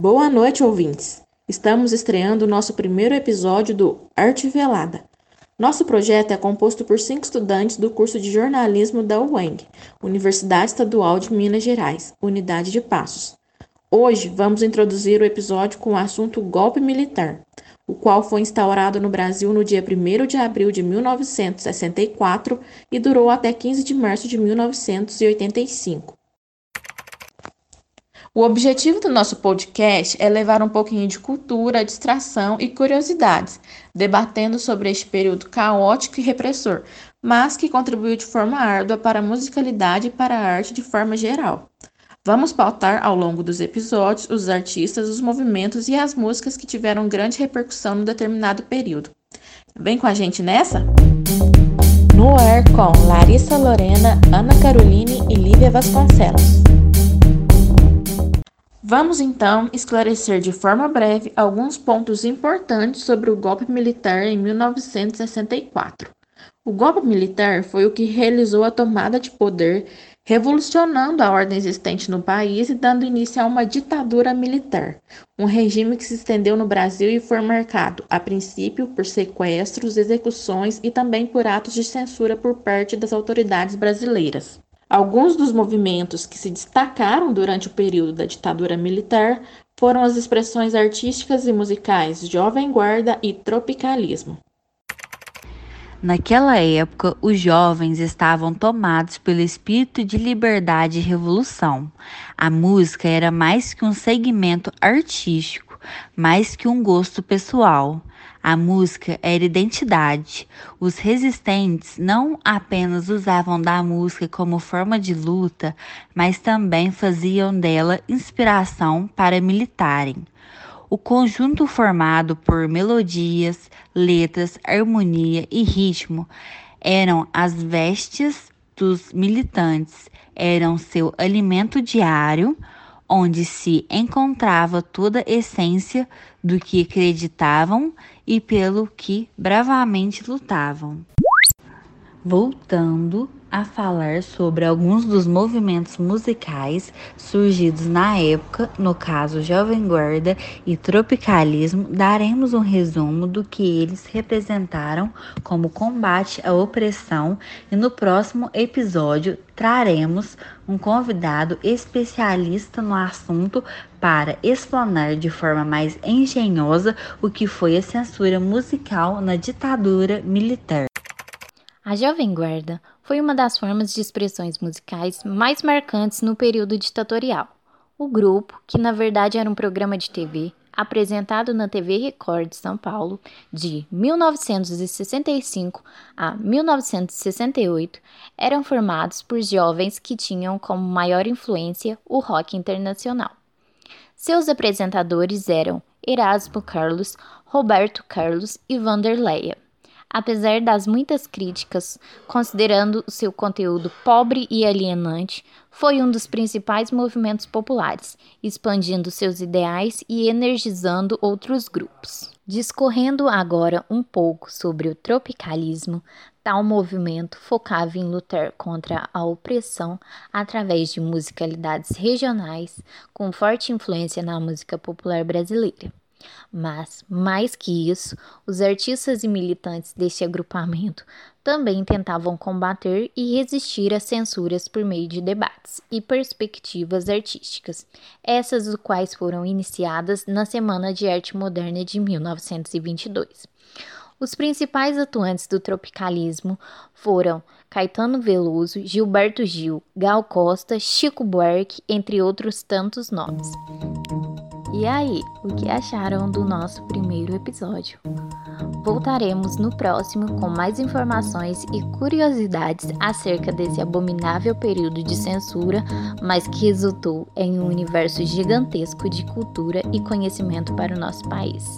Boa noite, ouvintes! Estamos estreando o nosso primeiro episódio do Arte Velada. Nosso projeto é composto por cinco estudantes do curso de jornalismo da UENG, Universidade Estadual de Minas Gerais, Unidade de Passos. Hoje vamos introduzir o episódio com o assunto golpe militar, o qual foi instaurado no Brasil no dia 1 de abril de 1964 e durou até 15 de março de 1985. O objetivo do nosso podcast é levar um pouquinho de cultura, distração e curiosidades, debatendo sobre este período caótico e repressor, mas que contribuiu de forma árdua para a musicalidade e para a arte de forma geral. Vamos pautar ao longo dos episódios os artistas, os movimentos e as músicas que tiveram grande repercussão no determinado período. Vem com a gente nessa? No ar com Larissa Lorena, Ana Caroline e Lívia Vasconcelos. Vamos então esclarecer de forma breve alguns pontos importantes sobre o golpe militar em 1964. O golpe militar foi o que realizou a tomada de poder, revolucionando a ordem existente no país e dando início a uma ditadura militar, um regime que se estendeu no Brasil e foi marcado, a princípio, por sequestros, execuções e também por atos de censura por parte das autoridades brasileiras. Alguns dos movimentos que se destacaram durante o período da ditadura militar foram as expressões artísticas e musicais Jovem Guarda e Tropicalismo. Naquela época, os jovens estavam tomados pelo espírito de liberdade e revolução. A música era mais que um segmento artístico, mais que um gosto pessoal. A música era identidade. Os resistentes não apenas usavam da música como forma de luta, mas também faziam dela inspiração para militarem. O conjunto formado por melodias, letras, harmonia e ritmo eram as vestes dos militantes, eram seu alimento diário onde se encontrava toda a essência do que acreditavam e pelo que bravamente lutavam. Voltando a falar sobre alguns dos movimentos musicais surgidos na época, no caso Jovem Guarda e Tropicalismo, daremos um resumo do que eles representaram como combate à opressão e no próximo episódio traremos um convidado especialista no assunto para explanar de forma mais engenhosa o que foi a censura musical na ditadura militar. A Jovem Guarda foi uma das formas de expressões musicais mais marcantes no período ditatorial. O grupo, que na verdade era um programa de TV apresentado na TV Record de São Paulo de 1965 a 1968, eram formados por jovens que tinham como maior influência o rock internacional. Seus apresentadores eram Erasmo Carlos, Roberto Carlos e Vanderleia. Apesar das muitas críticas, considerando seu conteúdo pobre e alienante, foi um dos principais movimentos populares, expandindo seus ideais e energizando outros grupos. Discorrendo agora um pouco sobre o tropicalismo, tal movimento focava em lutar contra a opressão através de musicalidades regionais com forte influência na música popular brasileira. Mas, mais que isso, os artistas e militantes deste agrupamento também tentavam combater e resistir às censuras por meio de debates e perspectivas artísticas, essas as quais foram iniciadas na Semana de Arte Moderna de 1922. Os principais atuantes do tropicalismo foram Caetano Veloso, Gilberto Gil, Gal Costa, Chico Buarque, entre outros tantos nomes. E aí, o que acharam do nosso primeiro episódio? Voltaremos no próximo com mais informações e curiosidades acerca desse abominável período de censura, mas que resultou em um universo gigantesco de cultura e conhecimento para o nosso país.